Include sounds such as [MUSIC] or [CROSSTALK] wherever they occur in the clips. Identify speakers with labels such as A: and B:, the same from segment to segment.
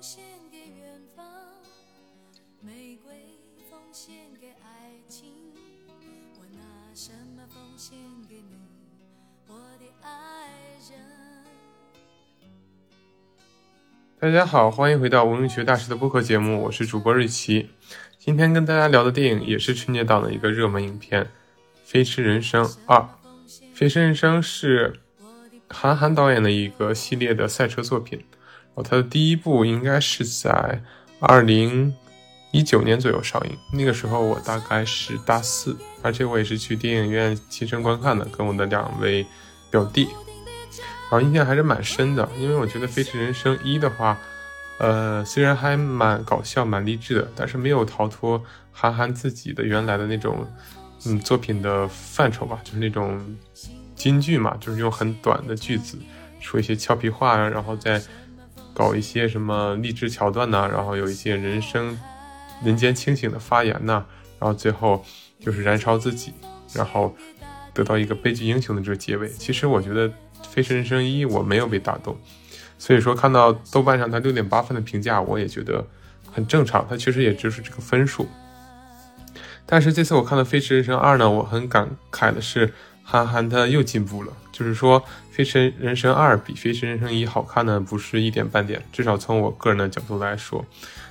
A: 献给远方，玫瑰奉献给爱情，我拿什么奉献给你，我的爱人？
B: 大家好，欢迎回到文学大师的播客节目，我是主播瑞奇。今天跟大家聊的电影也是春节档的一个热门影片《飞驰人生二》。《飞驰人生》是韩寒导演的一个系列的赛车作品。哦，他的第一部应该是在二零一九年左右上映，那个时候我大概是大四，而且我也是去电影院亲身观看的，跟我的两位表弟，然后印象还是蛮深的。因为我觉得《飞驰人生一》的话，呃，虽然还蛮搞笑、蛮励志的，但是没有逃脱韩寒自己的原来的那种嗯作品的范畴吧，就是那种金句嘛，就是用很短的句子说一些俏皮话，然后再。搞一些什么励志桥段呐，然后有一些人生、人间清醒的发言呐，然后最后就是燃烧自己，然后得到一个悲剧英雄的这个结尾。其实我觉得《飞驰人生一》我没有被打动，所以说看到豆瓣上它六点八分的评价，我也觉得很正常，它确实也就是这个分数。但是这次我看到《飞驰人生二》呢，我很感慨的是。韩寒他又进步了，就是说《飞驰人生二》比《飞驰人生一》好看呢，不是一点半点。至少从我个人的角度来说，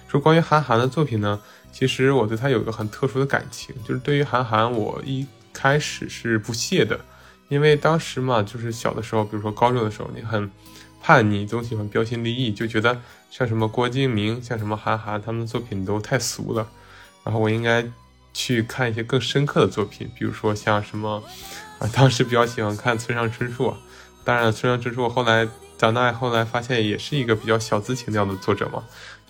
B: 说关于韩寒的作品呢，其实我对他有一个很特殊的感情，就是对于韩寒，我一开始是不屑的，因为当时嘛，就是小的时候，比如说高中的时候，你很叛逆，总喜欢标新立异，就觉得像什么郭敬明、像什么韩寒，他们的作品都太俗了，然后我应该去看一些更深刻的作品，比如说像什么。啊，[LAUGHS] 当时比较喜欢看村上春树，当然村上春树后来长大后来发现也是一个比较小资情调的作者嘛。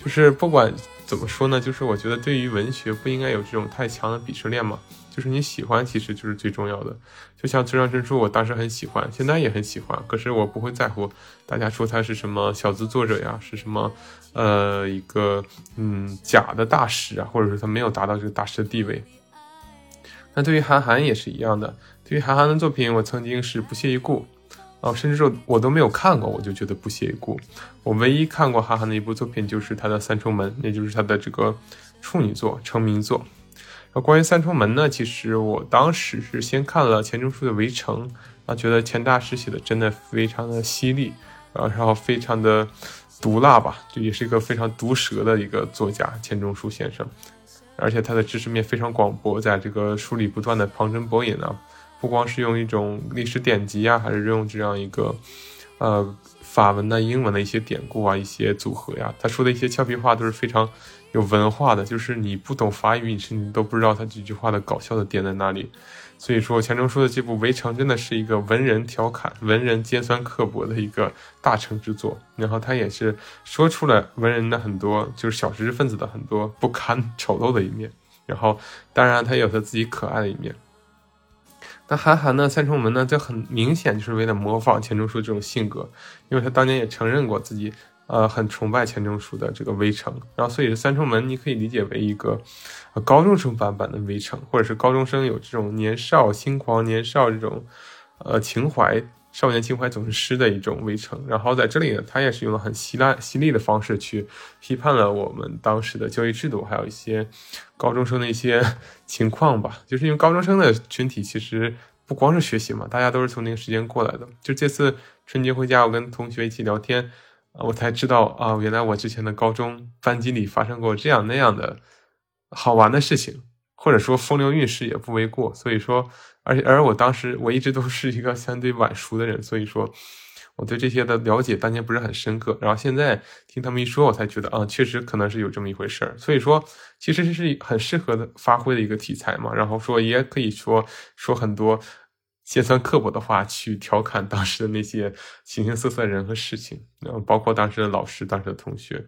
B: 就是不管怎么说呢，就是我觉得对于文学不应该有这种太强的鄙视链嘛。就是你喜欢其实就是最重要的。就像村上春树，我当时很喜欢，现在也很喜欢，可是我不会在乎大家说他是什么小资作者呀，是什么呃一个嗯假的大师啊，或者说他没有达到这个大师的地位。那对于韩寒也是一样的。对于韩寒的作品，我曾经是不屑一顾，哦，甚至说我都没有看过，我就觉得不屑一顾。我唯一看过韩寒的一部作品，就是他的《三重门》，也就是他的这个处女作、成名作。那关于《三重门》呢，其实我当时是先看了钱钟书的《围城》，啊，觉得钱大师写的真的非常的犀利，啊，然后非常的毒辣吧，就也是一个非常毒舌的一个作家，钱钟书先生，而且他的知识面非常广博，在这个书里不断的旁征博引啊。不光是用一种历史典籍啊，还是用这样一个，呃，法文的、英文的一些典故啊，一些组合呀。他说的一些俏皮话都是非常有文化的，就是你不懂法语，你甚至都不知道他几句话的搞笑的点在哪里。所以说，钱钟书的这部《围城》真的是一个文人调侃、文人尖酸刻薄的一个大成之作。然后他也是说出了文人的很多，就是小知识分子的很多不堪丑陋的一面。然后，当然他也有他自己可爱的一面。那韩寒呢？三重门呢？就很明显就是为了模仿钱钟书这种性格，因为他当年也承认过自己，呃，很崇拜钱钟书的这个《围城》，然后所以三重门你可以理解为一个，高中生版本的《围城》，或者是高中生有这种年少轻狂、年少这种，呃，情怀。少年情怀总是诗的一种围城，然后在这里呢，他也是用了很犀利、犀利的方式去批判了我们当时的教育制度，还有一些高中生的一些情况吧。[LAUGHS] 就是因为高中生的群体其实不光是学习嘛，大家都是从那个时间过来的。就这次春节回家，我跟同学一起聊天，我才知道啊，原来我之前的高中班级里发生过这样那样的好玩的事情。或者说风流韵事也不为过，所以说，而且而我当时我一直都是一个相对晚熟的人，所以说我对这些的了解当年不是很深刻。然后现在听他们一说，我才觉得啊，确实可能是有这么一回事儿。所以说，其实这是很适合的发挥的一个题材嘛。然后说也可以说说很多尖酸刻薄的话去调侃当时的那些形形色色的人和事情，然后包括当时的老师、当时的同学，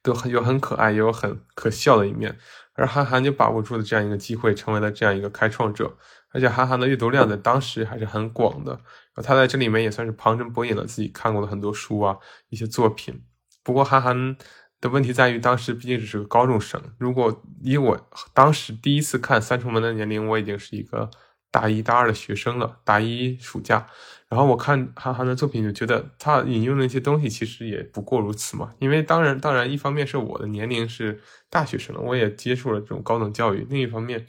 B: 都很有很可爱，也有很可笑的一面。而韩寒就把握住了这样一个机会，成为了这样一个开创者。而且韩寒的阅读量在当时还是很广的。他在这里面也算是旁征博引了自己看过的很多书啊，一些作品。不过韩寒的问题在于，当时毕竟只是个高中生。如果以我当时第一次看《三重门》的年龄，我已经是一个大一大二的学生了，大一暑假。然后我看韩寒的作品，就觉得他引用的那些东西其实也不过如此嘛。因为当然，当然，一方面是我的年龄是大学生了，我也接触了这种高等教育；另一方面，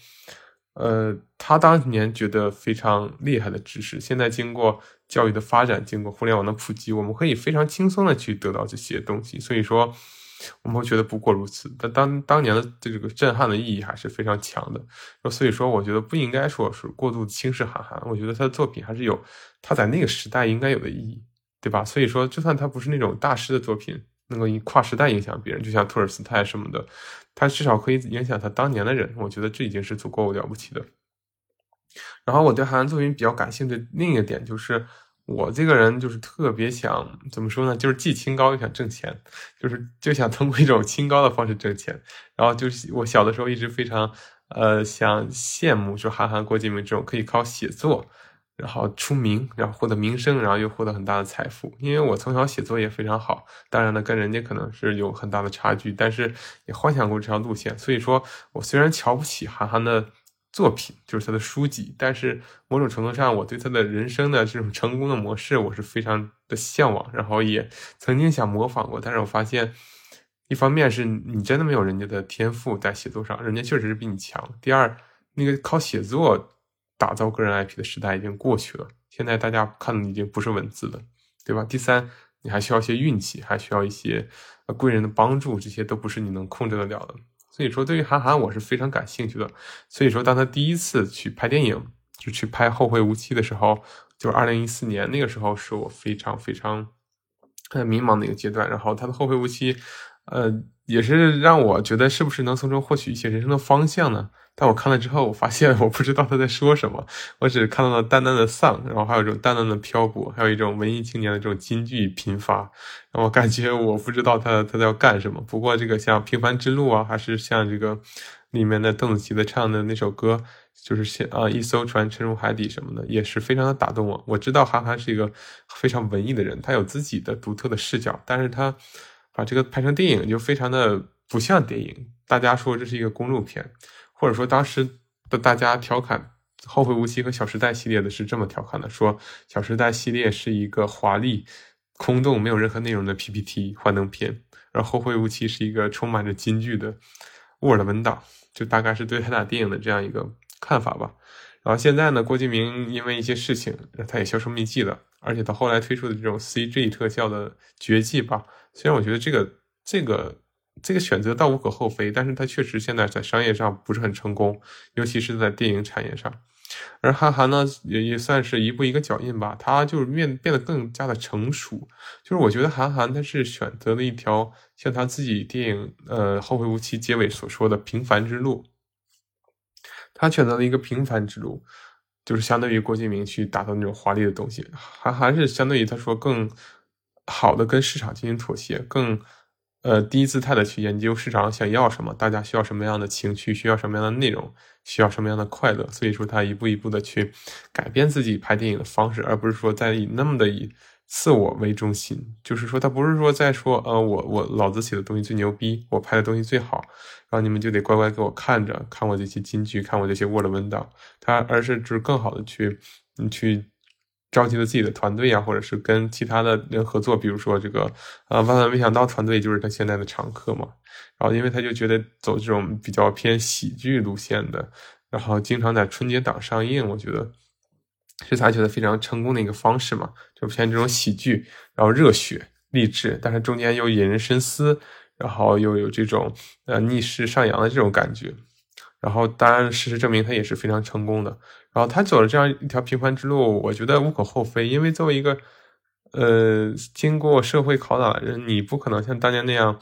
B: 呃，他当年觉得非常厉害的知识，现在经过教育的发展，经过互联网的普及，我们可以非常轻松的去得到这些东西。所以说。我们会觉得不过如此，但当当年的这个震撼的意义还是非常强的。所以说，我觉得不应该说是过度轻视韩寒。我觉得他的作品还是有他在那个时代应该有的意义，对吧？所以说，就算他不是那种大师的作品，能够跨时代影响别人，就像托尔斯泰什么的，他至少可以影响他当年的人。我觉得这已经是足够了不起的。然后我对韩寒作品比较感兴趣的另一个点就是。我这个人就是特别想怎么说呢？就是既清高又想挣钱，就是就想通过一种清高的方式挣钱。然后就是我小的时候一直非常呃想羡慕，就韩寒、郭敬明这种可以靠写作然后出名，然后获得名声，然后又获得很大的财富。因为我从小写作也非常好，当然呢跟人家可能是有很大的差距，但是也幻想过这条路线。所以说我虽然瞧不起韩寒的。作品就是他的书籍，但是某种程度上，我对他的人生的这种成功的模式，我是非常的向往，然后也曾经想模仿过。但是我发现，一方面是你真的没有人家的天赋在写作上，人家确实是比你强；第二，那个靠写作打造个人 IP 的时代已经过去了，现在大家看的已经不是文字了，对吧？第三，你还需要一些运气，还需要一些贵人的帮助，这些都不是你能控制得了的。所以说，对于韩寒，我是非常感兴趣的。所以说，当他第一次去拍电影，就去拍《后会无期》的时候，就是二零一四年那个时候，是我非常非常很迷茫的一个阶段。然后他的《后会无期》，呃。也是让我觉得是不是能从中获取一些人生的方向呢？但我看了之后，我发现我不知道他在说什么，我只看到了淡淡的丧，然后还有这种淡淡的漂泊，还有一种文艺青年的这种金句频发，让我感觉我不知道他他在要干什么。不过这个像《平凡之路》啊，还是像这个里面的邓紫棋的唱的那首歌，就是像啊一艘船沉入海底什么的，也是非常的打动我。我知道韩寒是一个非常文艺的人，他有自己的独特的视角，但是他。把这个拍成电影就非常的不像电影，大家说这是一个公路片，或者说当时的大家调侃《后会无期》和《小时代》系列的是这么调侃的：说《小时代》系列是一个华丽、空洞、没有任何内容的 PPT 幻灯片，而《后会无期》是一个充满着金句的 Word 文档，就大概是对他俩电影的这样一个看法吧。然后现在呢，郭敬明因为一些事情，他也销声匿迹了，而且到后来推出的这种 CG 特效的绝技吧。虽然我觉得这个这个这个选择倒无可厚非，但是它确实现在在商业上不是很成功，尤其是在电影产业上。而韩寒呢，也也算是一步一个脚印吧，他就是变变得更加的成熟。就是我觉得韩寒他是选择了一条像他自己电影呃《后会无期》结尾所说的平凡之路，他选择了一个平凡之路，就是相对于郭敬明去打造那种华丽的东西，韩寒是相对于他说更。好的，跟市场进行妥协，更呃低姿态的去研究市场想要什么，大家需要什么样的情绪，需要什么样的内容，需要什么样的快乐。所以说，他一步一步的去改变自己拍电影的方式，而不是说在以那么的以自我为中心。就是说，他不是说在说呃我我老子写的东西最牛逼，我拍的东西最好，然后你们就得乖乖给我看着，看我这些金句，看我这些 Word 文档。他而是就是更好的去去。召集了自己的团队啊，或者是跟其他的人合作，比如说这个呃万万没想到团队就是他现在的常客嘛。然后因为他就觉得走这种比较偏喜剧路线的，然后经常在春节档上映，我觉得是他觉得非常成功的一个方式嘛，就偏这种喜剧，然后热血励志，但是中间又引人深思，然后又有这种呃逆势上扬的这种感觉。然后当然事实证明他也是非常成功的。然后他走了这样一条平凡之路，我觉得无可厚非。因为作为一个，呃，经过社会拷打的人，你不可能像当年那样，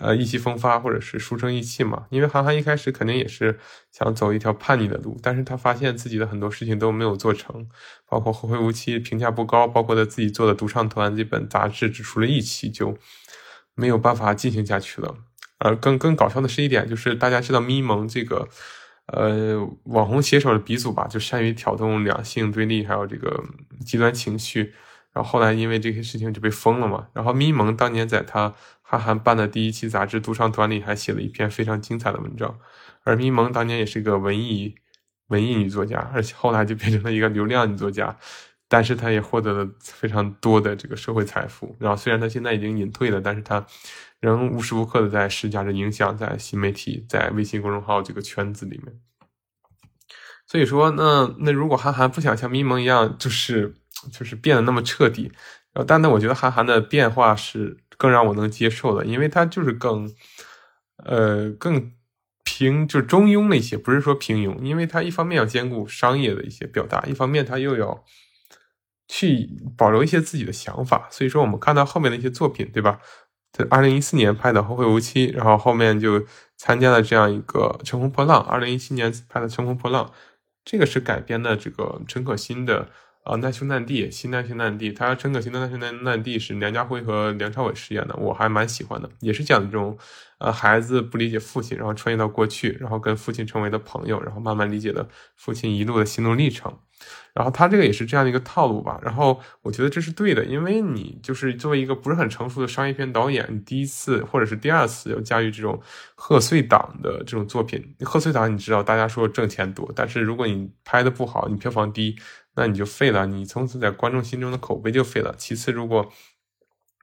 B: 呃，意气风发或者是书生意气嘛。因为韩寒一开始肯定也是想走一条叛逆的路，但是他发现自己的很多事情都没有做成，包括《后会无期》评价不高，包括他自己做的《独唱团》这本杂志只出了一期就没有办法进行下去了。而更更搞笑的是一点，就是大家知道咪蒙这个。呃，网红写手的鼻祖吧，就善于挑动两性对立，还有这个极端情绪。然后后来因为这些事情就被封了嘛。然后咪蒙当年在他韩寒办的第一期杂志《独唱团》里还写了一篇非常精彩的文章。而咪蒙当年也是个文艺文艺女作家，而且后来就变成了一个流量女作家。但是他也获得了非常多的这个社会财富。然后虽然他现在已经隐退了，但是他仍无时无刻的在施加着影响，在新媒体、在微信公众号这个圈子里面。所以说，那那如果韩寒不想像咪蒙一样，就是就是变得那么彻底，然后但那，我觉得韩寒的变化是更让我能接受的，因为他就是更呃更平，就是中庸了一些，不是说平庸，因为他一方面要兼顾商业的一些表达，一方面他又要。去保留一些自己的想法，所以说我们看到后面的一些作品，对吧？在二零一四年拍的《后会无期》，然后后面就参加了这样一个《乘风破浪》。二零一七年拍的《乘风破浪》，这个是改编的这个陈可辛的啊《难兄难弟》，新难兄难弟。他陈可辛的《难兄难难弟》是梁家辉和梁朝伟饰演的，我还蛮喜欢的，也是讲的这种呃孩子不理解父亲，然后穿越到过去，然后跟父亲成为的朋友，然后慢慢理解了父亲一路的心路历程。然后他这个也是这样的一个套路吧，然后我觉得这是对的，因为你就是作为一个不是很成熟的商业片导演，你第一次或者是第二次要驾驭这种贺岁档的这种作品，贺岁档你知道大家说挣钱多，但是如果你拍的不好，你票房低，那你就废了，你从此在观众心中的口碑就废了。其次，如果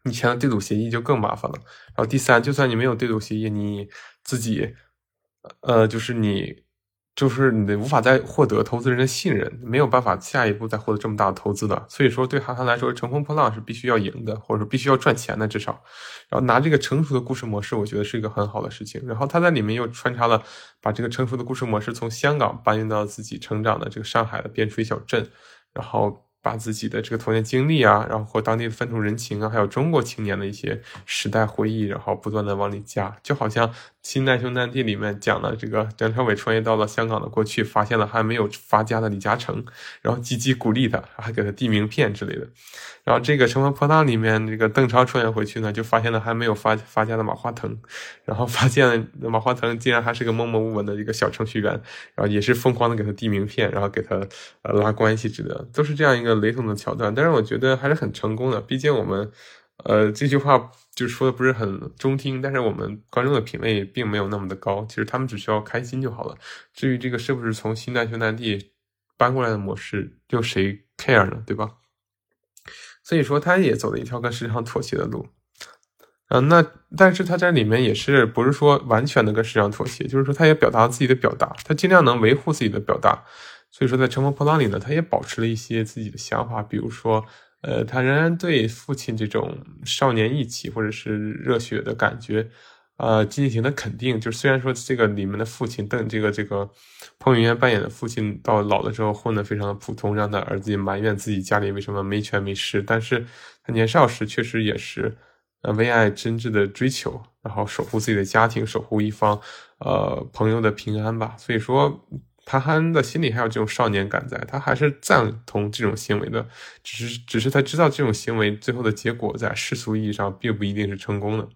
B: 你签了对赌协议，就更麻烦了。然后第三，就算你没有对赌协议，你自己，呃，就是你。就是你无法再获得投资人的信任，没有办法下一步再获得这么大的投资的。所以说，对韩寒来说，乘风破浪是必须要赢的，或者说必须要赚钱的，至少。然后拿这个成熟的故事模式，我觉得是一个很好的事情。然后他在里面又穿插了，把这个成熟的故事模式从香港搬运到自己成长的这个上海的边陲小镇，然后。把自己的这个童年经历啊，然后和当地的风土人情啊，还有中国青年的一些时代回忆，然后不断的往里加，就好像《新难兄难弟》里面讲了这个梁朝伟穿越到了香港的过去，发现了还没有发家的李嘉诚，然后积极鼓励他，还给他递名片之类的。然后这个《乘风破浪》里面，这个邓超穿越回去呢，就发现了还没有发发家的马化腾，然后发现了马化腾竟然还是个默默无闻的一个小程序员，然后也是疯狂的给他递名片，然后给他呃拉关系之类的，都是这样一个。雷同的桥段，但是我觉得还是很成功的。毕竟我们，呃，这句话就说的不是很中听，但是我们观众的品味并没有那么的高。其实他们只需要开心就好了。至于这个是不是从新难兄难弟搬过来的模式，又谁 care 呢？对吧？所以说，他也走了一条跟市场妥协的路。嗯，那但是他在里面也是不是说完全的跟市场妥协，就是说他也表达自己的表达，他尽量能维护自己的表达。所以说，在《乘风破浪》里呢，他也保持了一些自己的想法，比如说，呃，他仍然对父亲这种少年义气或者是热血的感觉，呃，进行的肯定。就虽然说这个里面的父亲邓这个这个彭于晏扮演的父亲到老了之后混得非常的普通，让他儿子也埋怨自己家里为什么没权没势，但是他年少时确实也是呃为爱真挚的追求，然后守护自己的家庭，守护一方呃朋友的平安吧。所以说。韩寒的心里还有这种少年感在，他还是赞同这种行为的，只是只是他知道这种行为最后的结果在世俗意义上并不一定是成功的。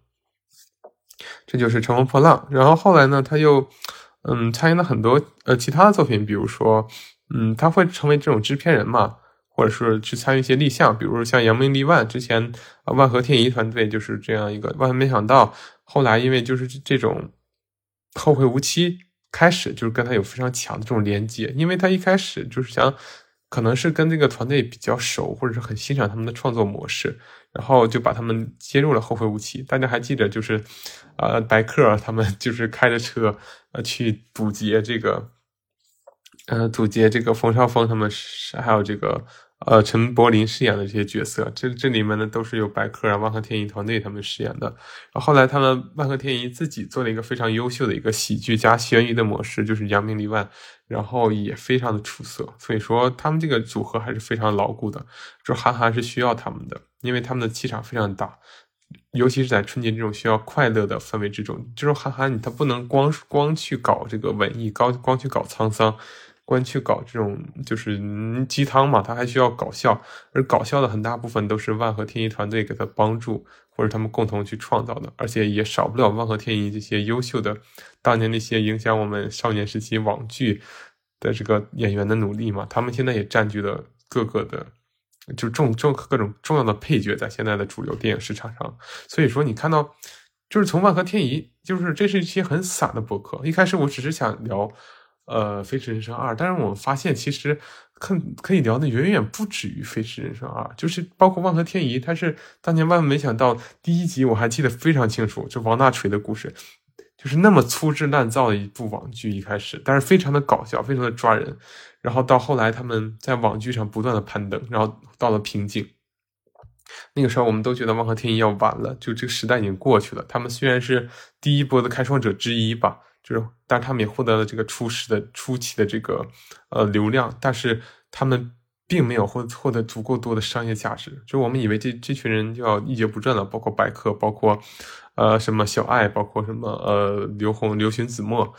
B: 这就是《乘风破浪》，然后后来呢，他又嗯参与了很多呃其他的作品，比如说嗯他会成为这种制片人嘛，或者是去参与一些立项，比如说像扬名立万之前万和天宜团队就是这样一个，万万没想到后来因为就是这种后会无期。开始就是跟他有非常强的这种连接，因为他一开始就是想，可能是跟这个团队比较熟，或者是很欣赏他们的创作模式，然后就把他们接入了后会无期。大家还记得，就是呃，白客他们 [LAUGHS] 就是开着车呃去堵截这个，呃，堵截这个冯绍峰他们，还有这个。呃，陈柏霖饰演的这些角色，这这里面呢都是由白客啊、万和天宜团队他们饰演的。然后后来他们万和天宜自己做了一个非常优秀的一个喜剧加悬疑的模式，就是扬名立万，然后也非常的出色。所以说他们这个组合还是非常牢固的。就韩寒是需要他们的，因为他们的气场非常大，尤其是在春节这种需要快乐的氛围之中，就是韩寒你他不能光光去搞这个文艺，高光去搞沧桑。关去搞这种就是鸡汤嘛，他还需要搞笑，而搞笑的很大部分都是万和天宜团队给他帮助，或者他们共同去创造的，而且也少不了万和天宜这些优秀的当年那些影响我们少年时期网剧的这个演员的努力嘛，他们现在也占据了各个的就重重各种重要的配角在现在的主流电影市场上，所以说你看到就是从万和天宜，就是这是一期很散的博客，一开始我只是想聊。呃《飞驰人生二》，但是我们发现其实可可以聊的远远不止于《飞驰人生二》，就是包括《万合天宜》，它是当年万万没想到第一集我还记得非常清楚，就王大锤的故事。就是那么粗制滥造的一部网剧，一开始，但是非常的搞笑，非常的抓人。然后到后来，他们在网剧上不断的攀登，然后到了瓶颈。那个时候，我们都觉得《万合天宜》要完了，就这个时代已经过去了。他们虽然是第一波的开创者之一吧，就是，但他们也获得了这个初始的初期的这个呃流量，但是他们并没有获获得足够多的商业价值。就我们以为这这群人就要一蹶不振了，包括白客，包括。呃，什么小爱，包括什么呃，刘红、刘巡子墨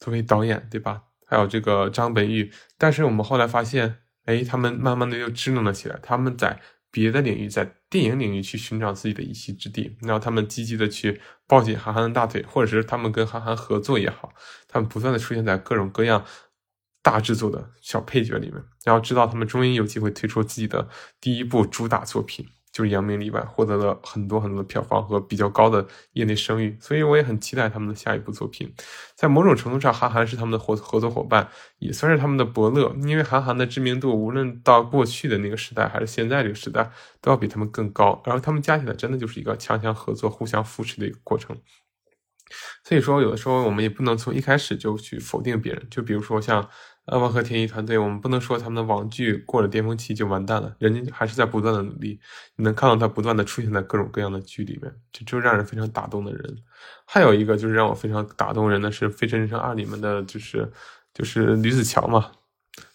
B: 作为导演，对吧？还有这个张本煜。但是我们后来发现，哎，他们慢慢的又支棱了起来。他们在别的领域，在电影领域去寻找自己的一席之地。然后他们积极的去抱紧韩寒的大腿，或者是他们跟韩寒合作也好，他们不断的出现在各种各样大制作的小配角里面。然后知道他们终于有机会推出自己的第一部主打作品。就是扬名立万，获得了很多很多的票房和比较高的业内声誉，所以我也很期待他们的下一部作品。在某种程度上，韩寒是他们的合合作伙伴，也算是他们的伯乐。因为韩寒的知名度，无论到过去的那个时代，还是现在这个时代，都要比他们更高。然后他们加起来，真的就是一个强强合作、互相扶持的一个过程。所以说，有的时候我们也不能从一开始就去否定别人。就比如说像。呃，万和天一团队，我们不能说他们的网剧过了巅峰期就完蛋了，人家还是在不断的努力。你能看到他不断的出现在各种各样的剧里面，这就让人非常打动的人。还有一个就是让我非常打动人的是《飞驰人生二》里面的就是就是吕子乔嘛，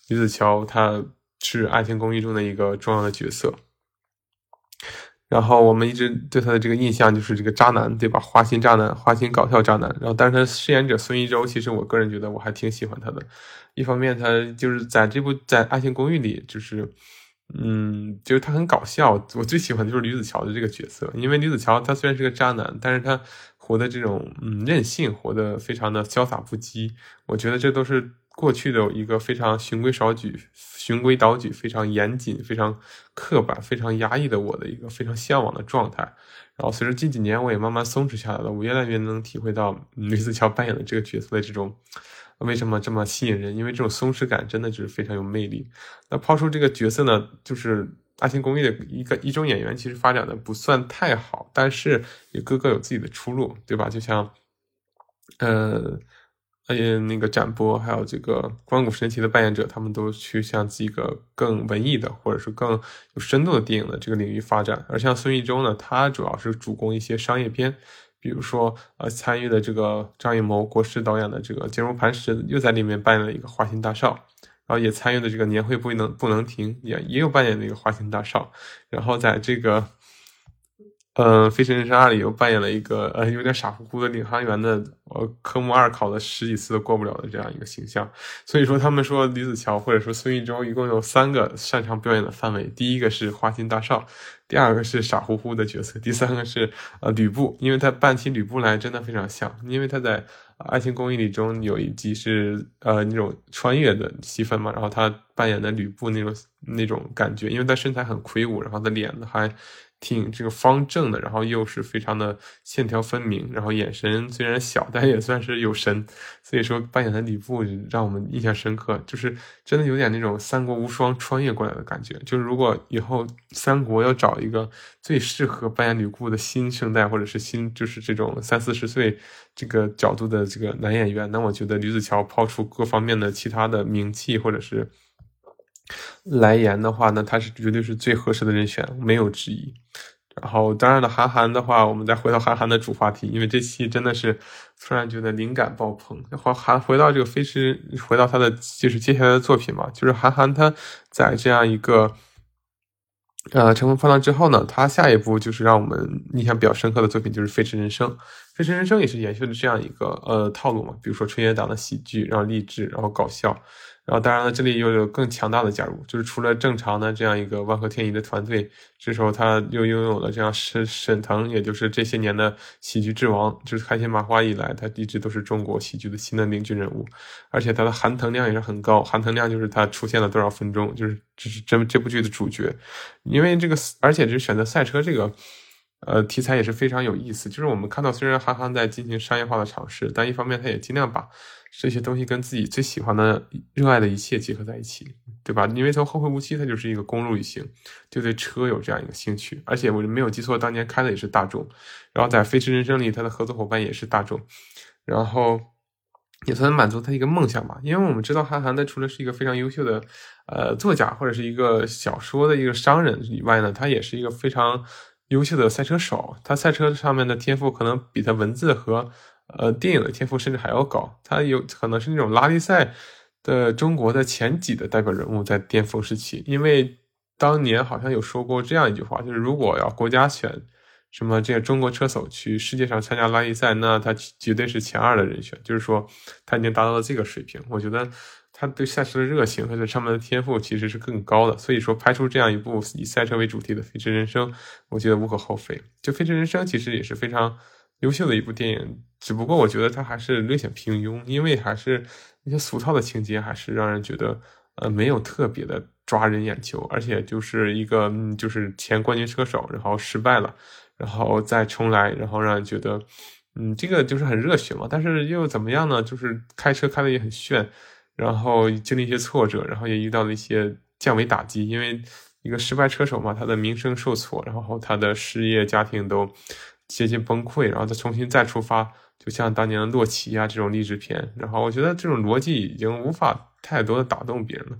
B: 吕子乔他是《爱情公寓》中的一个重要的角色。然后我们一直对他的这个印象就是这个渣男，对吧？花心渣男，花心搞笑渣男。然后，但是他饰演者孙艺洲，其实我个人觉得我还挺喜欢他的。一方面，他就是在这部在《爱情公寓》里，就是，嗯，就是他很搞笑。我最喜欢的就是吕子乔的这个角色，因为吕子乔他虽然是个渣男，但是他活的这种嗯任性，活得非常的潇洒不羁。我觉得这都是。过去的一个非常循规蹈矩、循规蹈矩、非常严谨、非常刻板、非常压抑的我的一个非常向往的状态。然后随着近几年，我也慢慢松弛下来了。我越来越能体会到吕子乔扮演的这个角色的这种为什么这么吸引人，因为这种松弛感真的就是非常有魅力。那抛出这个角色呢，就是《爱情公寓》的一个一中演员，其实发展的不算太好，但是也个个有自己的出路，对吧？就像，呃。呃，那个展博，还有这个关谷神奇的扮演者，他们都去向几个更文艺的，或者是更有深度的电影的这个领域发展。而像孙艺洲呢，他主要是主攻一些商业片，比如说呃，参与的这个张艺谋国师导演的这个《坚如磐石》，又在里面扮演了一个花心大少，然后也参与的这个年会不能不能停，也也有扮演的一个花心大少，然后在这个。嗯，《飞驰人生二》里又扮演了一个呃有点傻乎乎的领航员的，呃，科目二考了十几次都过不了的这样一个形象。所以说，他们说李子乔或者说孙艺洲一共有三个擅长表演的范围：第一个是花心大少，第二个是傻乎乎的角色，第三个是呃吕布，因为他扮起吕布来真的非常像。因为他在《爱情公寓》里中有一集是呃那种穿越的戏份嘛，然后他扮演的吕布那种那种感觉，因为他身材很魁梧，然后他脸还。挺这个方正的，然后又是非常的线条分明，然后眼神虽然小，但也算是有神。所以说扮演的吕布让我们印象深刻，就是真的有点那种三国无双穿越过来的感觉。就是如果以后三国要找一个最适合扮演吕布的新生代，或者是新就是这种三四十岁这个角度的这个男演员，那我觉得吕子乔抛出各方面的其他的名气，或者是。来言的话，呢他是绝对是最合适的人选，没有之一。然后，当然了，韩寒的话，我们再回到韩寒的主话题，因为这期真的是突然觉得灵感爆棚。韩韩回到这个飞驰，回到他的就是接下来的作品嘛，就是韩寒他在这样一个呃乘风破浪之后呢，他下一步就是让我们印象比较深刻的作品就是《飞驰人生》。《飞驰人生》也是延续了这样一个呃套路嘛，比如说春节档的喜剧，然后励志，然后搞笑。然后，当然了，这里又有更强大的加入，就是除了正常的这样一个万和天宜的团队，这时候他又拥有了这样沈沈腾，也就是这些年的喜剧之王，就是开心麻花以来，他一直都是中国喜剧的新的领军人物，而且他的含腾量也是很高，含腾量就是他出现了多少分钟，就是这是这这部剧的主角，因为这个，而且是选择赛车这个。呃，题材也是非常有意思。就是我们看到，虽然韩寒在进行商业化的尝试，但一方面他也尽量把这些东西跟自己最喜欢的、热爱的一切结合在一起，对吧？因为从《后会无期》它就是一个公路旅行，就对车有这样一个兴趣，而且我没有记错，当年开的也是大众。然后在《飞驰人生》里，他的合作伙伴也是大众，然后也算满足他一个梦想吧。因为我们知道，韩寒他除了是一个非常优秀的呃作家或者是一个小说的一个商人以外呢，他也是一个非常优秀的赛车手。他赛车上面的天赋可能比他文字和。呃，电影的天赋甚至还要高，他有可能是那种拉力赛的中国的前几的代表人物，在巅峰时期。因为当年好像有说过这样一句话，就是如果要国家选什么这个中国车手去世界上参加拉力赛，那他绝对是前二的人选。就是说他已经达到了这个水平。我觉得他对赛车的热情和这上面的天赋其实是更高的。所以说拍出这样一部以赛车为主题的《飞驰人生》，我觉得无可厚非。就《飞驰人生》其实也是非常。优秀的一部电影，只不过我觉得它还是略显平庸，因为还是那些俗套的情节，还是让人觉得呃没有特别的抓人眼球，而且就是一个就是前冠军车手，然后失败了，然后再重来，然后让人觉得嗯这个就是很热血嘛，但是又怎么样呢？就是开车开的也很炫，然后经历一些挫折，然后也遇到了一些降维打击，因为一个失败车手嘛，他的名声受挫，然后他的事业家庭都。接近崩溃，然后再重新再出发，就像当年的洛奇啊这种励志片。然后我觉得这种逻辑已经无法太多的打动别人了。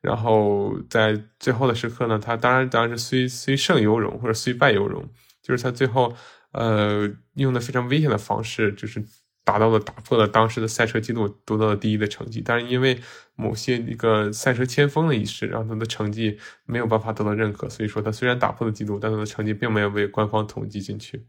B: 然后在最后的时刻呢，他当然当然是虽虽胜犹荣或者虽败犹荣，就是他最后呃用的非常危险的方式，就是达到了打破了当时的赛车记录，夺到了第一的成绩。但是因为某些一个赛车先锋的仪式，让他的成绩没有办法得到认可。所以说他虽然打破了记录，但他的成绩并没有被官方统计进去。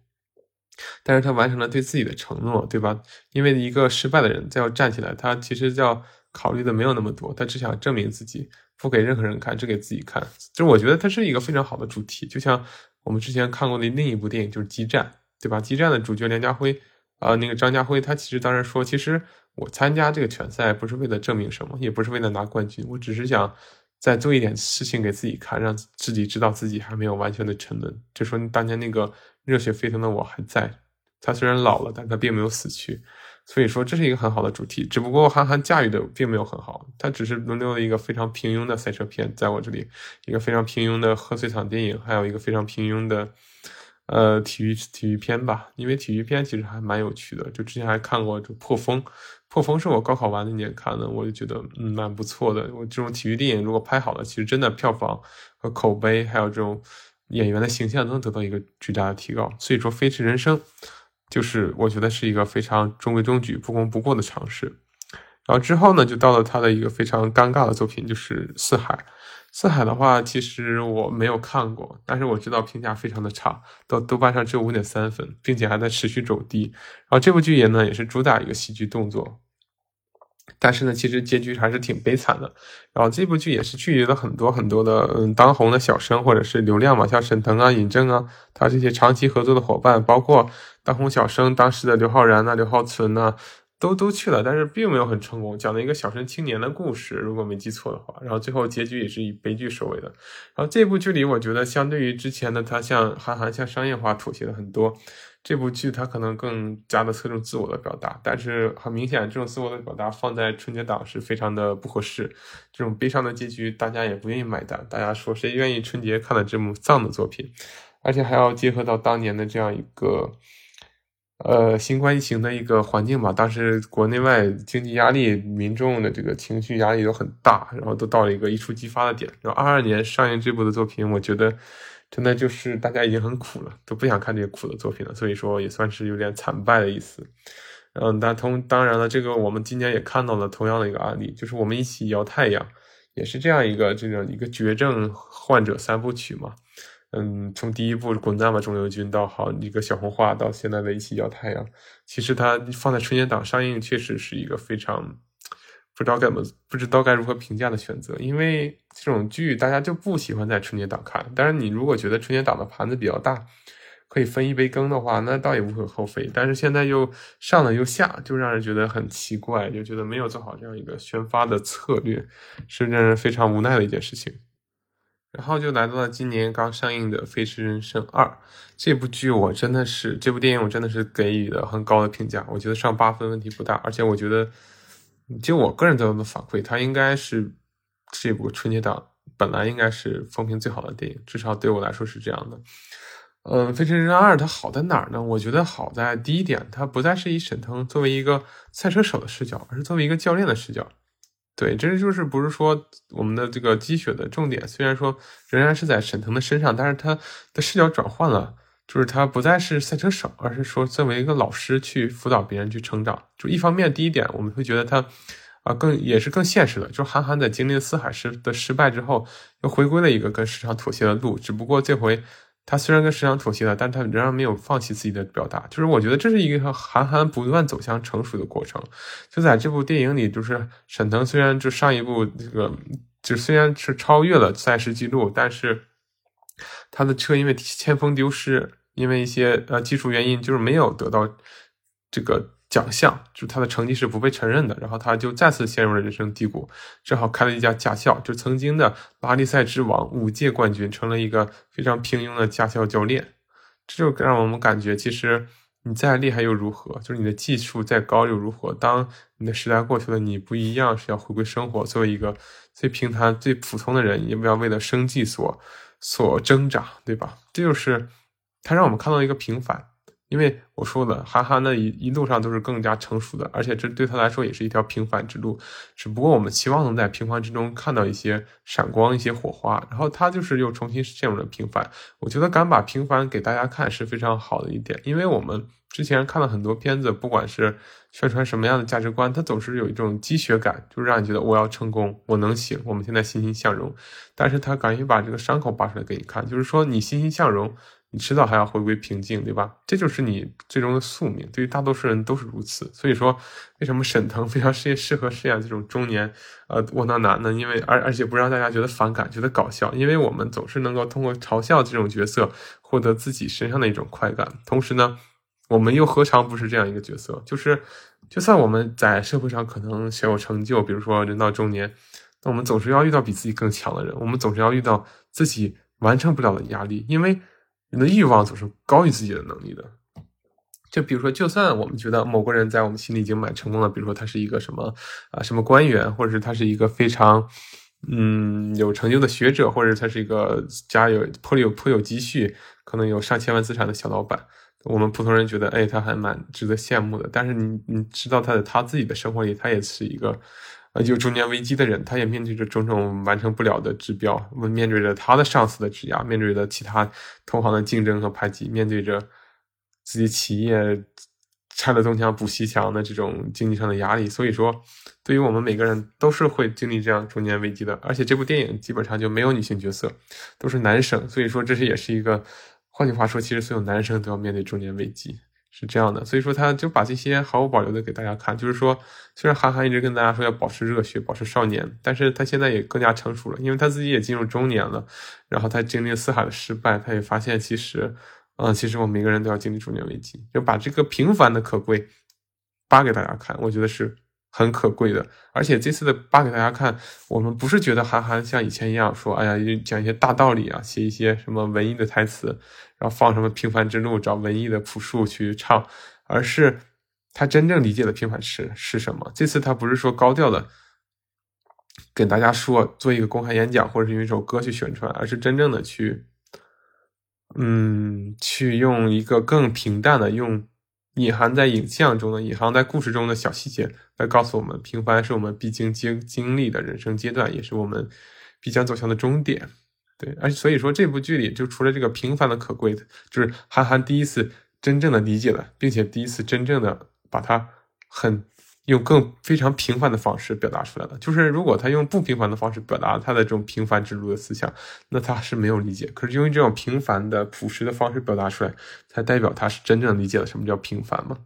B: 但是他完成了对自己的承诺，对吧？因为一个失败的人再要站起来，他其实要考虑的没有那么多，他只想证明自己，不给任何人看，只给自己看。就是我觉得他是一个非常好的主题，就像我们之前看过的另一部电影，就是《激战》，对吧？《激战》的主角梁家辉，啊，那个张家辉，他其实当时说，其实我参加这个拳赛不是为了证明什么，也不是为了拿冠军，我只是想再做一点事情给自己看，让自己知道自己还没有完全的沉沦。就说当年那个。热血沸腾的我还在，他虽然老了，但他并没有死去，所以说这是一个很好的主题。只不过韩寒驾驭的并没有很好，他只是轮流了一个非常平庸的赛车片，在我这里，一个非常平庸的贺岁场电影，还有一个非常平庸的呃体育体育片吧。因为体育片其实还蛮有趣的，就之前还看过就破风，破风是我高考完那年看的，我就觉得嗯蛮不错的。我这种体育电影如果拍好了，其实真的票房和口碑还有这种。演员的形象能得到一个巨大的提高，所以说《飞驰人生》就是我觉得是一个非常中规中矩、不功不过的尝试。然后之后呢，就到了他的一个非常尴尬的作品，就是《四海》。《四海》的话，其实我没有看过，但是我知道评价非常的差，到豆瓣上只有五点三分，并且还在持续走低。然后这部剧也呢，也是主打一个喜剧动作。但是呢，其实结局还是挺悲惨的。然后这部剧也是聚集了很多很多的嗯当红的小生或者是流量嘛，像沈腾啊、尹正啊，他这些长期合作的伙伴，包括当红小生当时的刘昊然呐、刘浩存呐，都都去了，但是并没有很成功。讲了一个小生青年的故事，如果没记错的话。然后最后结局也是以悲剧收尾的。然后这部剧里，我觉得相对于之前的他，像韩寒向商业化妥协了很多。这部剧它可能更加的侧重自我的表达，但是很明显，这种自我的表达放在春节档是非常的不合适。这种悲伤的结局，大家也不愿意买单。大家说谁愿意春节看了这么丧的作品？而且还要结合到当年的这样一个，呃，新冠疫情的一个环境吧。当时国内外经济压力、民众的这个情绪压力都很大，然后都到了一个一触即发的点。然后二二年上映这部的作品，我觉得。真的就是大家已经很苦了，都不想看这些苦的作品了，所以说也算是有点惨败的意思。嗯，但同当然了，这个我们今年也看到了同样的一个案例，就是我们一起摇太阳，也是这样一个这样一个绝症患者三部曲嘛。嗯，从第一部《滚蛋吧，肿瘤君》到好一个小红花，到现在的一起摇太阳，其实它放在春节档上映，确实是一个非常。不知道该怎么，不知道该如何评价的选择，因为这种剧大家就不喜欢在春节档看。但是你如果觉得春节档的盘子比较大，可以分一杯羹的话，那倒也无可厚非。但是现在又上了又下，就让人觉得很奇怪，就觉得没有做好这样一个宣发的策略，是让人非常无奈的一件事情。然后就来到了今年刚上映的《飞驰人生二》这部剧，我真的是这部电影，我真的是给予了很高的评价。我觉得上八分问题不大，而且我觉得，就我个人得到的反馈，它应该是这部春节档本来应该是风评最好的电影，至少对我来说是这样的。嗯，《飞驰人生二》它好在哪儿呢？我觉得好在第一点，它不再是以沈腾作为一个赛车手的视角，而是作为一个教练的视角。对，这就是不是说我们的这个积雪的重点，虽然说仍然是在沈腾的身上，但是他的视角转换了，就是他不再是赛车手，而是说作为一个老师去辅导别人去成长。就一方面，第一点我们会觉得他啊更也是更现实的，就韩寒在经历四海失的失败之后，又回归了一个跟市场妥协的路，只不过这回。他虽然跟市场妥协了，但他仍然没有放弃自己的表达。就是我觉得这是一个韩寒不断走向成熟的过程。就在这部电影里，就是沈腾虽然就上一部这个，就虽然是超越了赛事记录，但是他的车因为铅封丢失，因为一些呃技术原因，就是没有得到这个。奖项就是他的成绩是不被承认的，然后他就再次陷入了人生低谷，正好开了一家驾校，就曾经的拉力赛之王、五届冠军，成了一个非常平庸的驾校教练。这就让我们感觉，其实你再厉害又如何？就是你的技术再高又如何？当你的时代过去了，你不一样是要回归生活，作为一个最平凡、最普通的人，也不要为了生计所所挣扎，对吧？这就是他让我们看到一个平凡。因为我说的，韩寒的一一路上都是更加成熟的，而且这对他来说也是一条平凡之路。只不过我们期望能在平凡之中看到一些闪光、一些火花。然后他就是又重新陷入了平凡。我觉得敢把平凡给大家看是非常好的一点，因为我们之前看了很多片子，不管是宣传什么样的价值观，它总是有一种积雪感，就是让你觉得我要成功，我能行，我们现在欣欣向荣。但是他敢于把这个伤口扒出来给你看，就是说你欣欣向荣。你迟早还要回归平静，对吧？这就是你最终的宿命。对于大多数人都是如此。所以说，为什么沈腾 [LAUGHS] 非常适适合饰演这种中年呃窝囊男呢？因为而而且不让大家觉得反感，觉得搞笑。因为我们总是能够通过嘲笑这种角色，获得自己身上的一种快感。同时呢，我们又何尝不是这样一个角色？就是就算我们在社会上可能小有成就，比如说人到中年，那我们总是要遇到比自己更强的人。我们总是要遇到自己完成不了的压力，因为。人的欲望总是高于自己的能力的。就比如说，就算我们觉得某个人在我们心里已经蛮成功了，比如说他是一个什么啊什么官员，或者是他是一个非常嗯有成就的学者，或者他是一个家有颇有颇有积蓄，可能有上千万资产的小老板，我们普通人觉得哎他还蛮值得羡慕的。但是你你知道他的他自己的生活里，他也是一个。呃，有中年危机的人，他也面对着种种完成不了的指标，面对着他的上司的质押，面对着其他同行的竞争和排挤，面对着自己企业拆了东墙补西墙的这种经济上的压力。所以说，对于我们每个人都是会经历这样中年危机的。而且这部电影基本上就没有女性角色，都是男生。所以说，这是也是一个，换句话说，其实所有男生都要面对中年危机。是这样的，所以说他就把这些毫无保留的给大家看，就是说，虽然韩寒一直跟大家说要保持热血，保持少年，但是他现在也更加成熟了，因为他自己也进入中年了，然后他经历了四海的失败，他也发现其实，嗯，其实我们每个人都要经历中年危机，就把这个平凡的可贵扒给大家看，我觉得是。很可贵的，而且这次的扒给大家看，我们不是觉得韩寒像以前一样说，哎呀，讲一些大道理啊，写一些什么文艺的台词，然后放什么平凡之路，找文艺的朴树去唱，而是他真正理解的平凡是是什么。这次他不是说高调的跟大家说做一个公开演讲，或者是用一首歌去宣传，而是真正的去，嗯，去用一个更平淡的用。隐含在影像中的、隐含在故事中的小细节，来告诉我们，平凡是我们必经经经历的人生阶段，也是我们必将走向的终点。对，而所以说，这部剧里就除了这个平凡的可贵的，就是韩寒第一次真正的理解了，并且第一次真正的把它很。用更非常平凡的方式表达出来的。就是如果他用不平凡的方式表达他的这种平凡之路的思想，那他是没有理解。可是用这种平凡的朴实的方式表达出来，才代表他是真正理解了什么叫平凡嘛。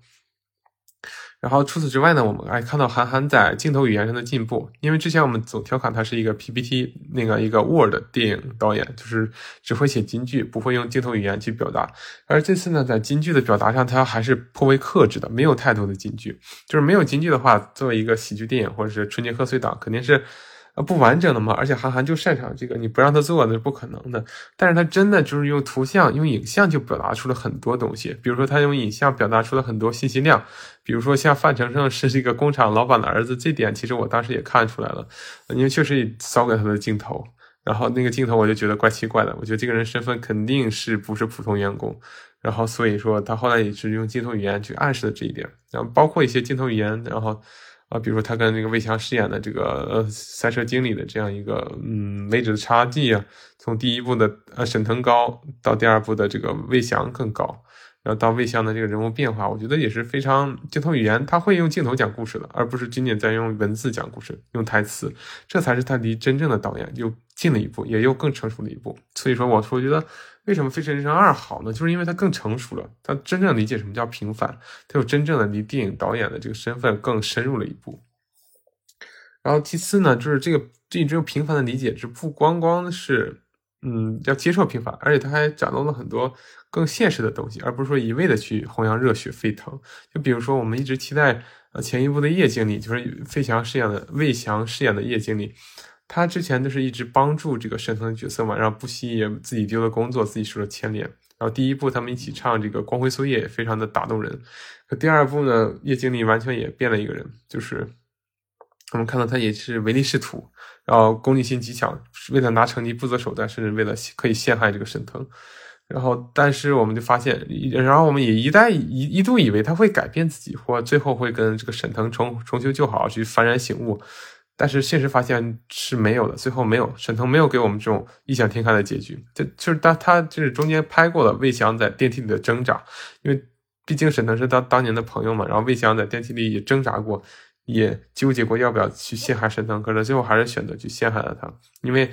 B: 然后除此之外呢，我们还看到韩寒在镜头语言上的进步。因为之前我们总调侃他是一个 PPT 那个一个 Word 电影导演，就是只会写金句，不会用镜头语言去表达。而这次呢，在金句的表达上，他还是颇为克制的，没有太多的金句。就是没有金句的话，作为一个喜剧电影或者是春节贺岁档，肯定是。不完整的嘛，而且韩寒就擅长这个，你不让他做那是不可能的。但是他真的就是用图像、用影像就表达出了很多东西，比如说他用影像表达出了很多信息量，比如说像范丞丞是这个工厂老板的儿子，这点其实我当时也看出来了，因为确实扫给他的镜头，然后那个镜头我就觉得怪奇怪的，我觉得这个人身份肯定是不是普通员工。然后，所以说他后来也是用镜头语言去暗示了这一点。然后包括一些镜头语言，然后啊，比如说他跟那个魏翔饰演的这个呃赛车经理的这样一个嗯位置的差距啊，从第一部的呃沈腾高到第二部的这个魏翔更高。然后到魏翔的这个人物变化，我觉得也是非常镜头语言，他会用镜头讲故事的，而不是仅仅在用文字讲故事、用台词，这才是他离真正的导演又近了一步，也又更成熟了一步。所以说，我说觉得为什么《飞驰人生二》好呢？就是因为它更成熟了，他真正理解什么叫平凡，他有真正的离电影导演的这个身份更深入了一步。然后其次呢，就是这个对这种平凡的理解，是不光光是。嗯，要接受平凡，而且他还展露了很多更现实的东西，而不是说一味的去弘扬热血沸腾。就比如说，我们一直期待呃前一部的叶经理，就是费翔饰演的魏翔饰演的叶经理，他之前就是一直帮助这个沈腾的角色嘛，然后不惜也自己丢了工作，自己受了牵连。然后第一部他们一起唱这个《光辉岁月》，也非常的打动人。可第二部呢，叶经理完全也变了一个人，就是我们看到他也是唯利是图。然后功利心极强，为了拿成绩不择手段，甚至为了可以陷害这个沈腾。然后，但是我们就发现，然后我们也一旦一一度以为他会改变自己，或最后会跟这个沈腾重重修旧好，去幡然醒悟。但是现实发现是没有的，最后没有沈腾没有给我们这种异想天开的结局。这就是他他就是中间拍过了魏翔在电梯里的挣扎，因为毕竟沈腾是他当年的朋友嘛。然后魏翔在电梯里也挣扎过。也纠结过要不要去陷害沈腾，可是最后还是选择去陷害了他。因为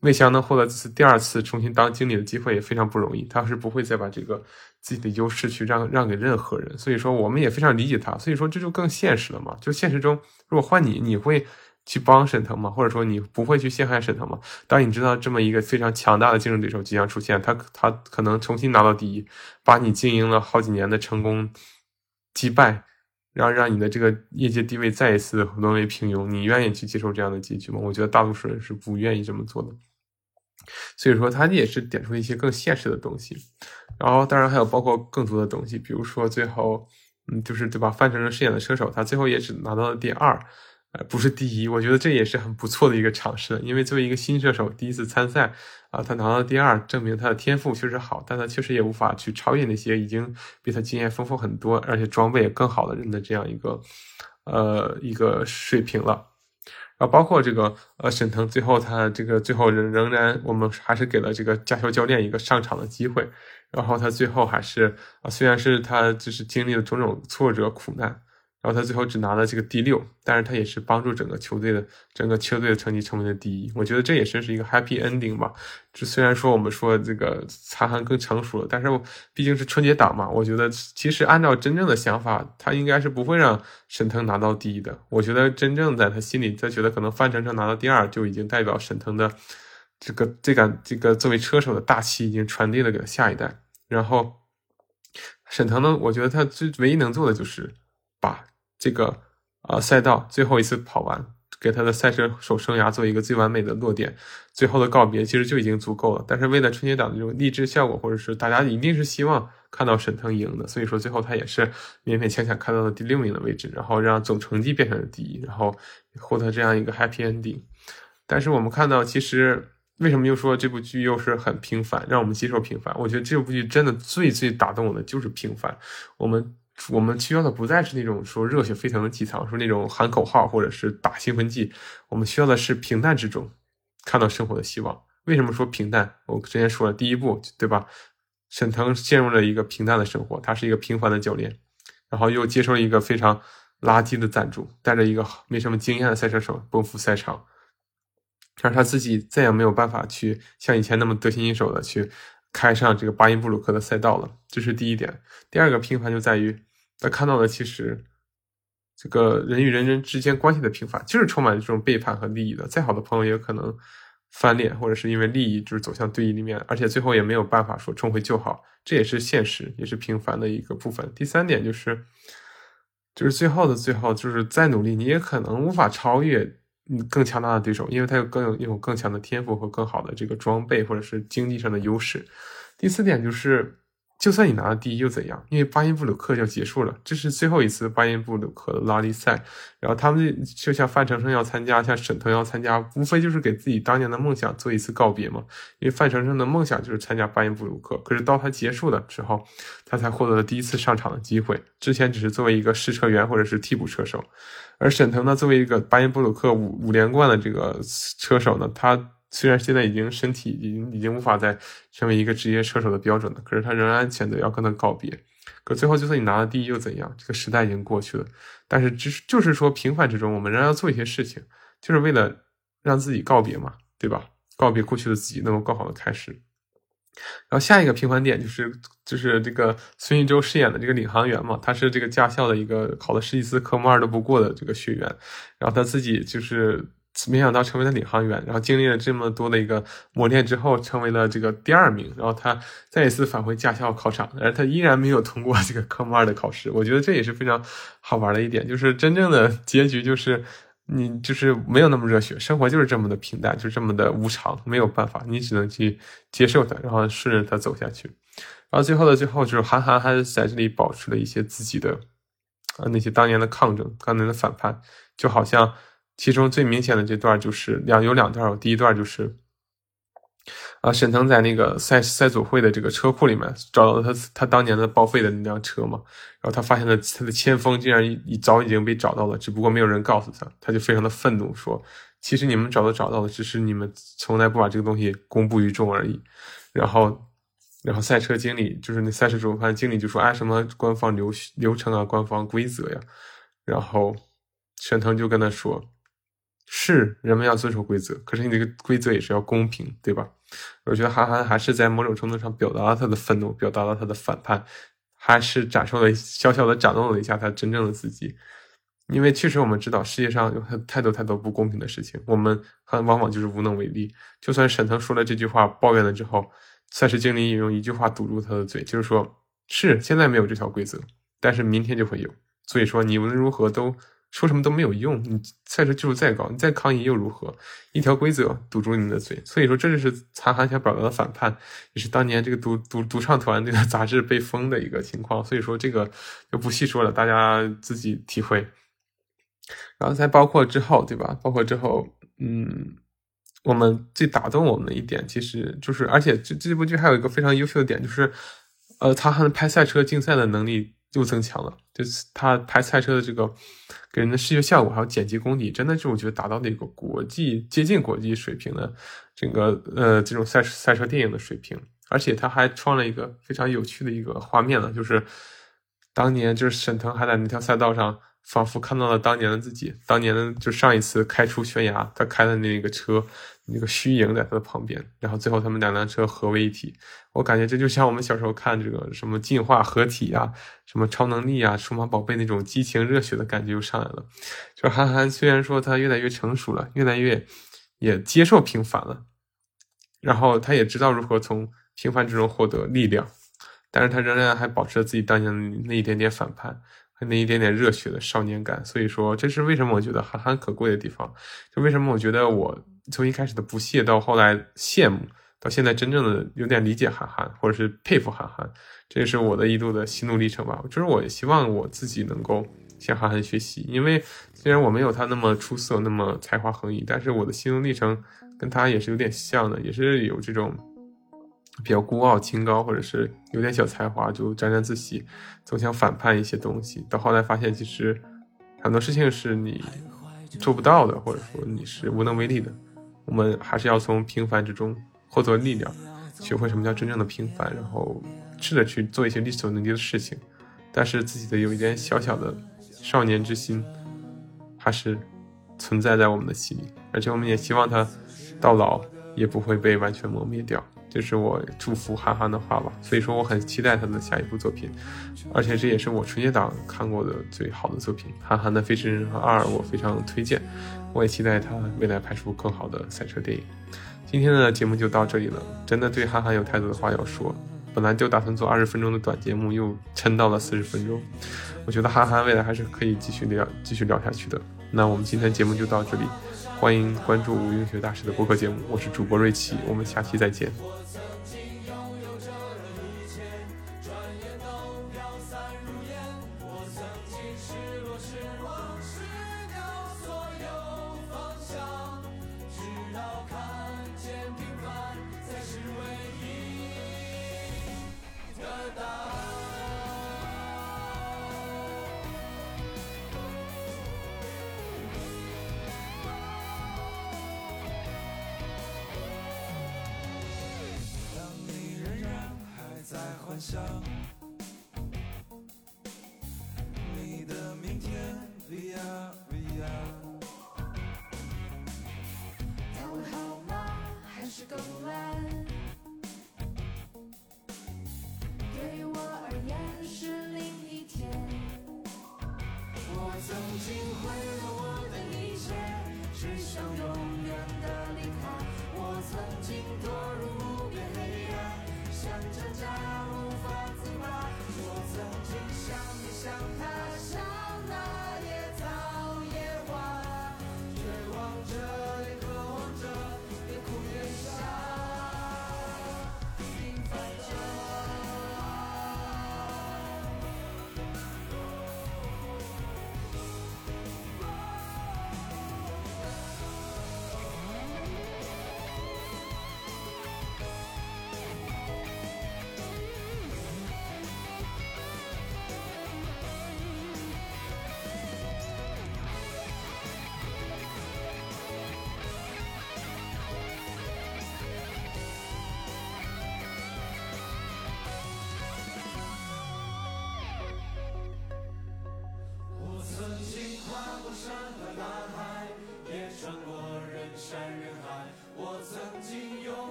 B: 魏翔能获得这次第二次重新当经理的机会也非常不容易，他是不会再把这个自己的优势去让让给任何人。所以说，我们也非常理解他。所以说，这就更现实了嘛？就现实中，如果换你，你会去帮沈腾吗？或者说，你不会去陷害沈腾吗？当你知道这么一个非常强大的竞争对手即将出现，他他可能重新拿到第一，把你经营了好几年的成功击败。然后让你的这个业界地位再一次沦为平庸，你愿意去接受这样的结局吗？我觉得大多数人是不愿意这么做的。所以说，他也是点出了一些更现实的东西。然后，当然还有包括更多的东西，比如说最后，嗯，就是对吧？范丞丞饰演的车手，他最后也只拿到了第二。呃，不是第一，我觉得这也是很不错的一个尝试。因为作为一个新射手，第一次参赛啊，他拿到第二，证明他的天赋确实好，但他确实也无法去超越那些已经比他经验丰富很多，而且装备也更好的人的这样一个呃一个水平了。然后包括这个呃沈腾，最后他这个最后仍仍然，我们还是给了这个驾校教练一个上场的机会。然后他最后还是啊，虽然是他就是经历了种种挫折苦难。然后他最后只拿了这个第六，但是他也是帮助整个球队的整个球队的成绩成为了第一。我觉得这也算是一个 happy ending 吧。就虽然说我们说这个残寒更成熟了，但是毕竟是春节档嘛，我觉得其实按照真正的想法，他应该是不会让沈腾拿到第一的。我觉得真正在他心里，他觉得可能范丞丞拿到第二就已经代表沈腾的这个这杆这个作为车手的大旗已经传递了给下一代。然后沈腾呢，我觉得他最唯一能做的就是把。这个啊赛道最后一次跑完，给他的赛车手生涯做一个最完美的落点，最后的告别其实就已经足够了。但是为了春节档的这种励志效果，或者是大家一定是希望看到沈腾赢的，所以说最后他也是勉勉强强看到了第六名的位置，然后让总成绩变成了第一，然后获得这样一个 happy ending。但是我们看到，其实为什么又说这部剧又是很平凡，让我们接受平凡？我觉得这部剧真的最最打动我的就是平凡。我们。我们需要的不再是那种说热血沸腾的气场，说那种喊口号或者是打兴奋剂，我们需要的是平淡之中看到生活的希望。为什么说平淡？我之前说了，第一步对吧？沈腾陷入了一个平淡的生活，他是一个平凡的教练，然后又接受了一个非常垃圾的赞助，带着一个没什么经验的赛车手奔赴赛场，让他自己再也没有办法去像以前那么得心应手的去。开上这个巴音布鲁克的赛道了，这是第一点。第二个平凡就在于，他看到的其实这个人与人人之间关系的平凡，就是充满这种背叛和利益的。再好的朋友也可能翻脸，或者是因为利益就是走向对立面，而且最后也没有办法说重回旧好，这也是现实，也是平凡的一个部分。第三点就是，就是最后的最后，就是再努力你也可能无法超越更强大的对手，因为他有更有有更强的天赋和更好的这个装备或者是经济上的优势。第四点就是。就算你拿了第一又怎样？因为巴音布鲁克要结束了，这是最后一次巴音布鲁克的拉力赛。然后他们就像范丞丞要参加，像沈腾要参加，无非就是给自己当年的梦想做一次告别嘛。因为范丞丞的梦想就是参加巴音布鲁克，可是到他结束的时候，他才获得了第一次上场的机会。之前只是作为一个试车员或者是替补车手，而沈腾呢，作为一个巴音布鲁克五五连冠的这个车手呢，他。虽然现在已经身体已经已经无法再成为一个职业车手的标准了，可是他仍然选择要跟他告别。可最后，就算你拿了第一又怎样？这个时代已经过去了。但是，只是就是说，平凡之中，我们仍然要做一些事情，就是为了让自己告别嘛，对吧？告别过去的自己，能够更好的开始。然后下一个平凡点就是就是这个孙艺洲饰演的这个领航员嘛，他是这个驾校的一个考了十几次科目二都不过的这个学员，然后他自己就是。没想到成为了领航员，然后经历了这么多的一个磨练之后，成为了这个第二名。然后他再一次返回驾校考场，而他依然没有通过这个科目二的考试。我觉得这也是非常好玩的一点，就是真正的结局就是你就是没有那么热血，生活就是这么的平淡，就这么的无常，没有办法，你只能去接受它，然后顺着它走下去。然后最后的最后，就是韩寒还是在这里保持了一些自己的啊那些当年的抗争，当年的反叛，就好像。其中最明显的这段就是两有两段，第一段就是啊，沈腾在那个赛赛组会的这个车库里面找到他他当年的报废的那辆车嘛，然后他发现了他的前锋竟然已早已经被找到了，只不过没有人告诉他，他就非常的愤怒，说其实你们找都找到了，只是你们从来不把这个东西公布于众而已。然后，然后赛车经理就是那赛事主办经理就说啊，什么官方流流程啊，官方规则呀，然后沈腾就跟他说。是人们要遵守规则，可是你这个规则也是要公平，对吧？我觉得韩寒还是在某种程度上表达了他的愤怒，表达了他的反叛，还是展示了小小的展露了一下他真正的自己。因为确实我们知道世界上有太多太多不公平的事情，我们很往往就是无能为力。就算沈腾说了这句话抱怨了之后，赛事经理也用一句话堵住他的嘴，就是说：是现在没有这条规则，但是明天就会有。所以说你无论如何都。说什么都没有用，你赛车技术再高，你再抗议又如何？一条规则堵住你的嘴，所以说这就是残寒想表达的反叛，也是当年这个独独独唱团这个 [LAUGHS] 杂志被封的一个情况。所以说这个就不细说了，大家自己体会。然后再包括之后，对吧？包括之后，嗯，我们最打动我们的一点，其实就是，而且这这部剧还有一个非常优秀的点，就是，呃，他还拍赛车竞赛的能力。又增强了，就是他拍赛车的这个给人的视觉效果，还有剪辑功底，真的是我觉得达到了一个国际接近国际水平的整个呃这种赛赛车电影的水平，而且他还创了一个非常有趣的一个画面呢，就是当年就是沈腾还在那条赛道上。仿佛看到了当年的自己，当年的就上一次开出悬崖，他开的那个车，那个虚影在他的旁边，然后最后他们两辆车合为一体。我感觉这就像我们小时候看这个什么进化合体啊，什么超能力啊，数码宝贝那种激情热血的感觉又上来了。就韩寒虽然说他越来越成熟了，越来越也接受平凡了，然后他也知道如何从平凡之中获得力量，但是他仍然还保持着自己当年的那一点点反叛。和那一点点热血的少年感，所以说这是为什么我觉得韩寒可贵的地方。就为什么我觉得我从一开始的不屑到后来羡慕，到现在真正的有点理解韩寒，或者是佩服韩寒，这也是我的一路的心路历程吧。就是我希望我自己能够向韩寒学习，因为虽然我没有他那么出色，那么才华横溢，但是我的心路历程跟他也是有点像的，也是有这种。比较孤傲清高，或者是有点小才华，就沾沾自喜，总想反叛一些东西。到后来发现，其实很多事情是你做不到的，或者说你是无能为力的。我们还是要从平凡之中获得力量，学会什么叫真正的平凡，然后试着去做一些力所能及的事情。但是自己的有一点小小的少年之心，还是存在在我们的心里，而且我们也希望他到老也不会被完全磨灭掉。这是我祝福韩寒的话吧，所以说我很期待他的下一部作品，而且这也是我春节档看过的最好的作品。韩寒的《飞驰人生二》我非常推荐，我也期待他未来拍出更好的赛车电影。今天的节目就到这里了，真的对韩寒有太多的话要说，本来就打算做二十分钟的短节目，又撑到了四十分钟。我觉得韩寒未来还是可以继续聊，继续聊下去的。那我们今天节目就到这里。
A: 欢迎关注无用学大师的播客节目，我是主播瑞奇，我们下期再见。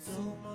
C: 走吗